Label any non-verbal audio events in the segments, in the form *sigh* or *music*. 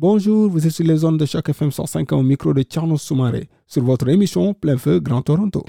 Bonjour, vous êtes sur les zones de Choc FM 105 au micro de Tierno Soumaré sur votre émission Plein Feu Grand Toronto.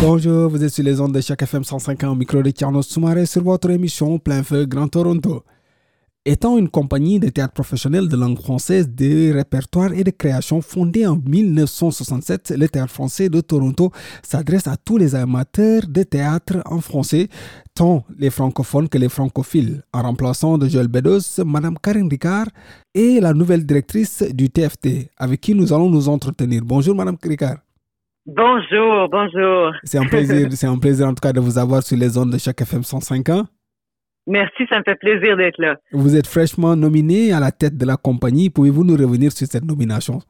Bonjour, vous êtes sur les ondes de Choc FM 105 au micro de Tierno Soumaré sur votre émission Plein Feu Grand Toronto. Étant une compagnie de théâtre professionnel de langue française, de répertoire et de création fondée en 1967, le Théâtre français de Toronto s'adresse à tous les amateurs de théâtre en français, tant les francophones que les francophiles, en remplaçant de Joël Bedos, Madame Karine Ricard et la nouvelle directrice du TFT, avec qui nous allons nous entretenir. Bonjour Madame Ricard. Bonjour, bonjour. C'est un plaisir, c'est un plaisir en tout cas de vous avoir sur les ondes de chaque FM 105 ans. Merci, ça me fait plaisir d'être là. Vous êtes fraîchement nominé à la tête de la compagnie. Pouvez-vous nous revenir sur cette nomination?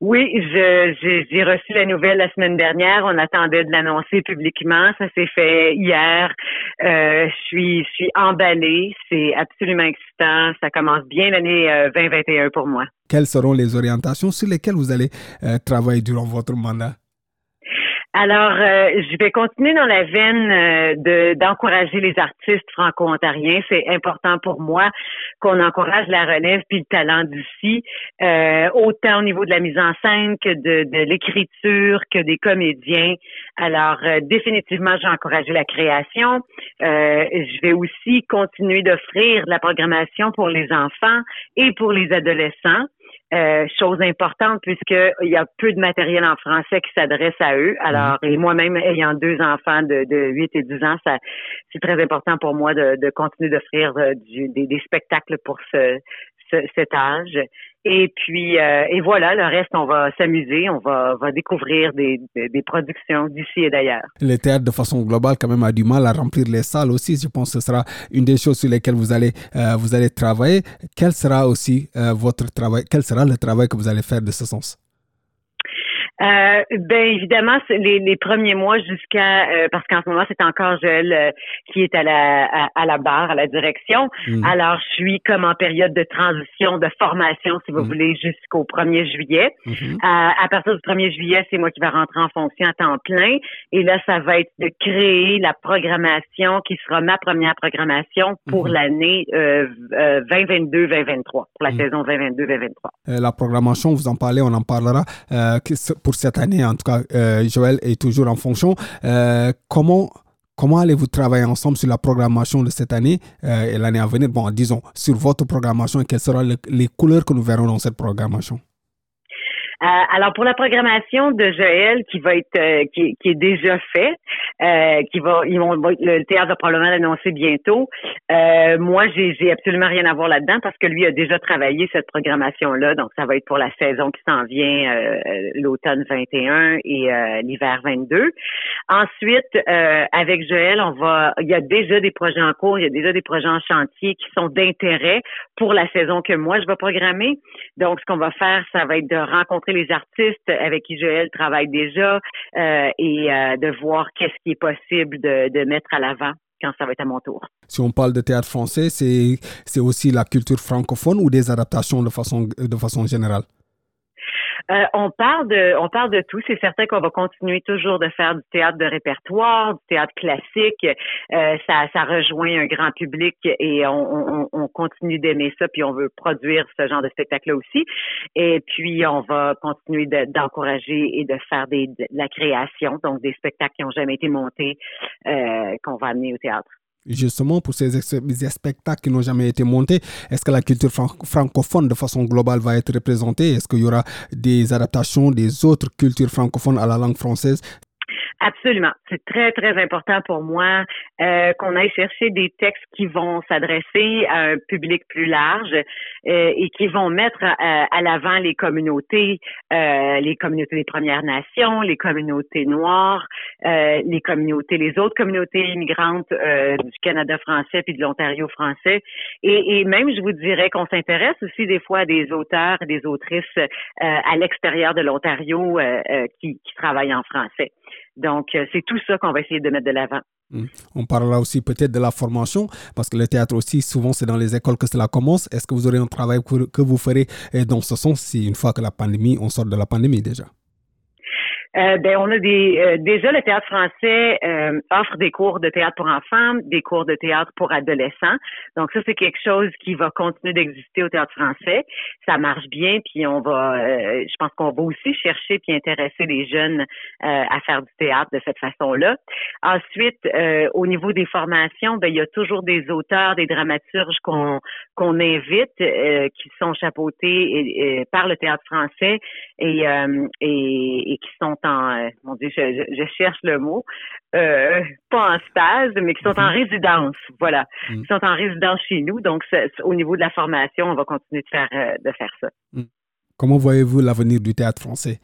Oui, j'ai reçu la nouvelle la semaine dernière. On attendait de l'annoncer publiquement. Ça s'est fait hier. Euh, je suis, je suis emballée. C'est absolument excitant. Ça commence bien l'année 2021 euh, pour moi. Quelles seront les orientations sur lesquelles vous allez euh, travailler durant votre mandat? Alors, euh, je vais continuer dans la veine euh, de d'encourager les artistes franco-ontariens. C'est important pour moi qu'on encourage la relève puis le talent d'ici, euh, autant au niveau de la mise en scène que de, de l'écriture, que des comédiens. Alors, définitivement, j'ai encouragé la création. je vais aussi continuer d'offrir de la programmation pour les enfants et pour les adolescents. Euh, chose importante puisqu'il y a peu de matériel en français qui s'adresse à eux. Alors, mhm. et moi-même ayant deux enfants de, de 8 et 10 ans, ça c'est très important pour moi de, de continuer d'offrir euh, des, des, spectacles pour ce, cet âge. Et puis, euh, et voilà, le reste, on va s'amuser, on va, va découvrir des, des, productions d'ici et d'ailleurs. Le théâtre, de façon globale, quand même, a du mal à remplir les salles aussi. Je pense que ce sera une des choses sur lesquelles vous allez, euh, vous allez travailler. Quel sera aussi euh, votre travail, quel sera le travail que vous allez faire de ce sens? Euh, ben évidemment, les, les premiers mois jusqu'à euh, parce qu'en ce moment c'est encore Joël euh, qui est à la à, la barre, à la direction. Mm. Alors je suis comme en période de transition, de formation, si vous mm. voulez, jusqu'au 1er juillet. Mm-hmm. à partir du 1er juillet, c'est moi qui vais rentrer en fonction à temps plein. Et là, ça va être de créer la programmation qui sera ma première programmation pour mm-hmm. l'année 2022-2023, pour la mm. saison 2022-2023. la programmation, vous en parlez, on en parlera pour cette année, en tout cas, euh, Joël est toujours en fonction. Euh, comment Comment allez-vous travailler ensemble sur la programmation de cette année euh, et l'année à venir? Bon, disons, sur votre programmation et quelles seront les couleurs que nous verrons dans cette programmation? Alors pour la programmation de Joël qui va être euh, qui, qui, est déjà fait, euh, qui va ils vont le théâtre va probablement l'annoncer bientôt. moi j'ai j'ai absolument rien à voir là-dedans parce que lui a déjà travaillé cette programmation là, donc ça va être pour la saison qui s'en vient l'automne 21 et l'hiver 22. Ensuite avec Joël on va il y a déjà des projets en cours, il y a déjà des projets en chantier qui sont d'intérêt pour la saison que moi je vais programmer. Donc ce qu'on va faire ça va être de rencontrer les artistes avec qui Joël travaille déjà euh, et euh, de voir qu'est-ce qui est possible de, de mettre à l'avant quand ça va être à mon tour. Si on parle de théâtre français, c'est aussi la culture francophone ou des adaptations de façon, de façon générale? Euh, on parle de, on parle de tout. C'est certain qu'on va continuer toujours de faire du théâtre de répertoire, du théâtre classique. Euh, ça, ça rejoint un grand public et on, on, continue d'aimer ça. Puis on veut produire ce genre de spectacle-là aussi. Et puis on va continuer d'encourager et de faire des, de la création, donc des spectacles qui n'ont jamais été montés, euh, qu'on va amener au théâtre justement pour ces, spectacles qui n'ont jamais été montés Est-ce que la culture francophone de façon globale va être représentée? Est-ce qu'il y aura des adaptations des autres cultures francophones à la langue française Absolument. C'est très, très important pour moi euh, qu'on aille chercher des textes qui vont s'adresser à un public plus large euh, et qui vont mettre à, à l'avant les communautés, euh, les communautés des Premières Nations, les communautés noires, euh, les communautés, les autres communautés immigrantes euh, du Canada français puis de l'Ontario français. Et, et, même, je vous dirais qu'on s'intéresse aussi des fois à des auteurs et des autrices euh, à l'extérieur de l'Ontario qui, qui travaillent en français. Donc, c'est tout ça qu'on va essayer de mettre de l'avant. Hmm. On parlera aussi peut-être de la formation, parce que le théâtre aussi, souvent, c'est dans les écoles que cela commence. Est-ce que vous aurez un travail que vous ferez dans ce sens, si une fois que la pandémie, on sort de la pandémie déjà? Euh, ben, on a des euh, déjà le théâtre français euh, offre des cours de théâtre pour enfants, des cours de théâtre pour adolescents. Donc ça c'est quelque chose qui va continuer d'exister au théâtre français. Ça marche bien, puis on va, je pense qu'on va aussi chercher puis intéresser les jeunes à faire du théâtre de cette façon-là. Ensuite, au niveau des formations, ben il y a toujours des auteurs, des dramaturges qu'on qu'on invite, qui sont chapeautés par le théâtre français et, et, et qui sont en, euh, mon Dieu, je, cherche le mot, euh, pas en stage, mais qui sont en mhm. résidence, voilà, mhm. qui sont en résidence chez nous. Donc, au niveau de la formation, on va continuer de faire euh, de faire ça. Mhm. Comment voyez-vous l'avenir du théâtre français?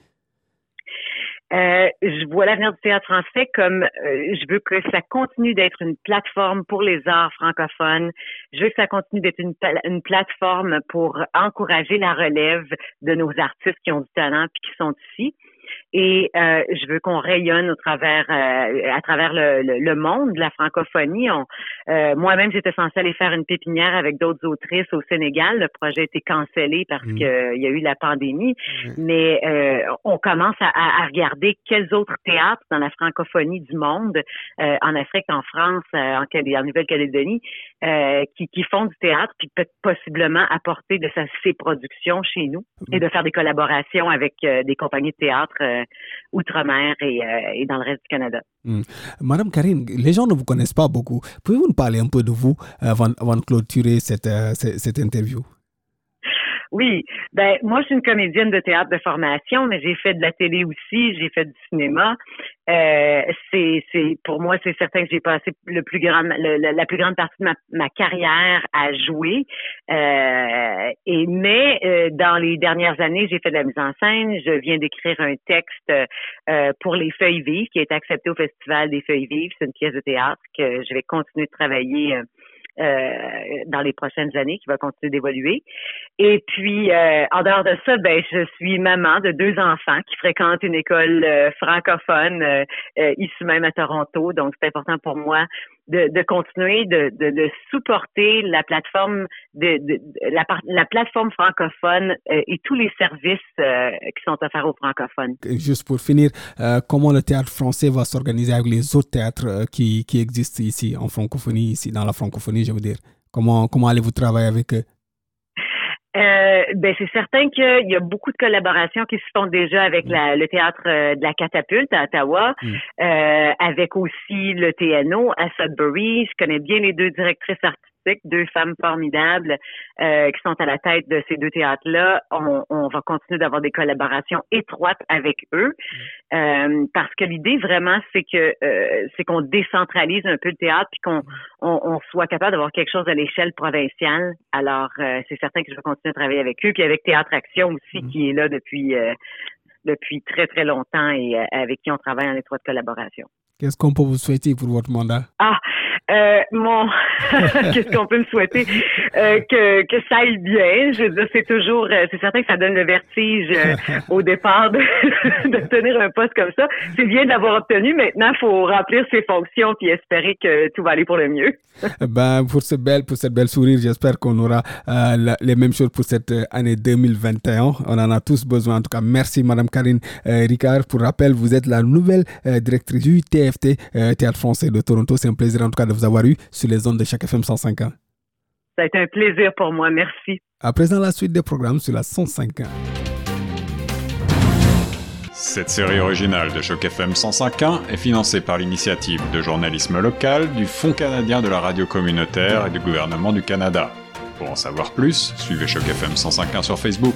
je vois l'avenir du théâtre français comme je veux que ça continue d'être une plateforme pour les arts francophones. Je veux que ça continue d'être une, une plateforme pour encourager la relève de nos artistes qui ont du talent puis qui sont ici et euh, je veux qu'on rayonne au travers euh, à travers le, le, monde de la francophonie. On, euh, moi-même, j'étais censée aller faire une pépinière avec d'autres autrices au Sénégal. Le projet a été cancellé parce mmh. qu'il y a eu la pandémie, mmh. mais on commence à, à, regarder quels autres théâtres dans la francophonie du monde, en Afrique, en France, en, en Nouvelle-Calédonie, qui, qui font du théâtre, puis peut possiblement apporter de sa, ses productions chez nous et mmh. de faire des collaborations avec des compagnies de théâtre euh, outre-mer euh, et, dans le reste du Canada. Hmm. Madame Karine, les gens ne vous connaissent pas beaucoup. Pouvez-vous nous parler un peu de vous avant, de clôturer cette, euh, cette interview? Oui, ben moi je suis une comédienne de théâtre de formation, mais j'ai fait de la télé aussi, j'ai fait du cinéma. Euh, c'est, c'est pour moi c'est certain que j'ai passé le plus grand, la plus grande partie de ma, carrière à jouer. Euh, et mais euh, dans les dernières années, j'ai fait de la mise en scène. Je viens d'écrire un texte euh, pour les Feuilles Vives qui est accepté au Festival des Feuilles Vives. C'est une pièce de théâtre que je vais continuer de travailler euh, dans les prochaines années, qui va continuer d'évoluer. Et puis, euh, en dehors de ça, ben, je suis maman de deux enfants qui fréquentent une école euh, francophone ici même à Toronto. Donc, c'est important pour moi de, de continuer de, de, de, supporter la plateforme de, la, la, plateforme francophone euh, et tous les services euh, qui sont offerts aux francophones. Juste pour finir, euh, comment le théâtre français va s'organiser avec les autres théâtres qui, qui existent ici en francophonie, ici dans la francophonie, je veux dire? Comment, comment allez-vous travailler avec eux euh, ben c'est certain qu'il y a beaucoup de collaborations qui se font déjà avec la, le théâtre euh, de la catapulte à Ottawa, mm. euh, avec aussi le TNO à Sudbury. Je connais bien les deux directrices artistiques deux femmes formidables euh, qui sont à la tête de ces deux théâtres-là. On, on, va continuer d'avoir des collaborations étroites avec eux mm. euh, parce que l'idée vraiment c'est que euh, c'est qu'on décentralise un peu le théâtre puis qu'on on, on, soit capable d'avoir quelque chose à l'échelle provinciale. Alors c'est certain que je vais continuer à travailler avec eux puis avec Théâtre Action aussi mm. qui est là depuis depuis très très longtemps et avec qui on travaille en étroite collaboration. Qu'est-ce qu'on peut vous souhaiter pour votre mandat? Ah, euh, mon, *laughs* qu'est-ce qu'on peut me souhaiter? Euh, que que ça aille bien. Je veux dire, c'est toujours, euh, c'est certain que ça donne le vertige euh, au départ *laughs* d'obtenir un poste comme ça. C'est bien de l'avoir obtenu. Maintenant, faut remplir ses fonctions puis espérer que tout va aller pour le mieux. *laughs* ben pour ce belle, pour cette belle sourire, j'espère qu'on aura les mêmes choses pour cette année 2021. On en a tous besoin. En tout cas, merci Madame Karine Ricard. Pour rappel, vous êtes la nouvelle directrice du TFT Théâtre Français de Toronto. C'est un plaisir en tout cas de vous avoir eu sur les zones de chaque FM 105 ans. Ça a été un plaisir pour moi. Merci. À présent, la suite des programmes sur la 105 ans. Cette série originale de Choc FM 105.1 est financée par l'initiative de journalisme local du Fonds canadien de la radio communautaire et du gouvernement du Canada. Pour en savoir plus, suivez Choc FM 105.1 sur Facebook.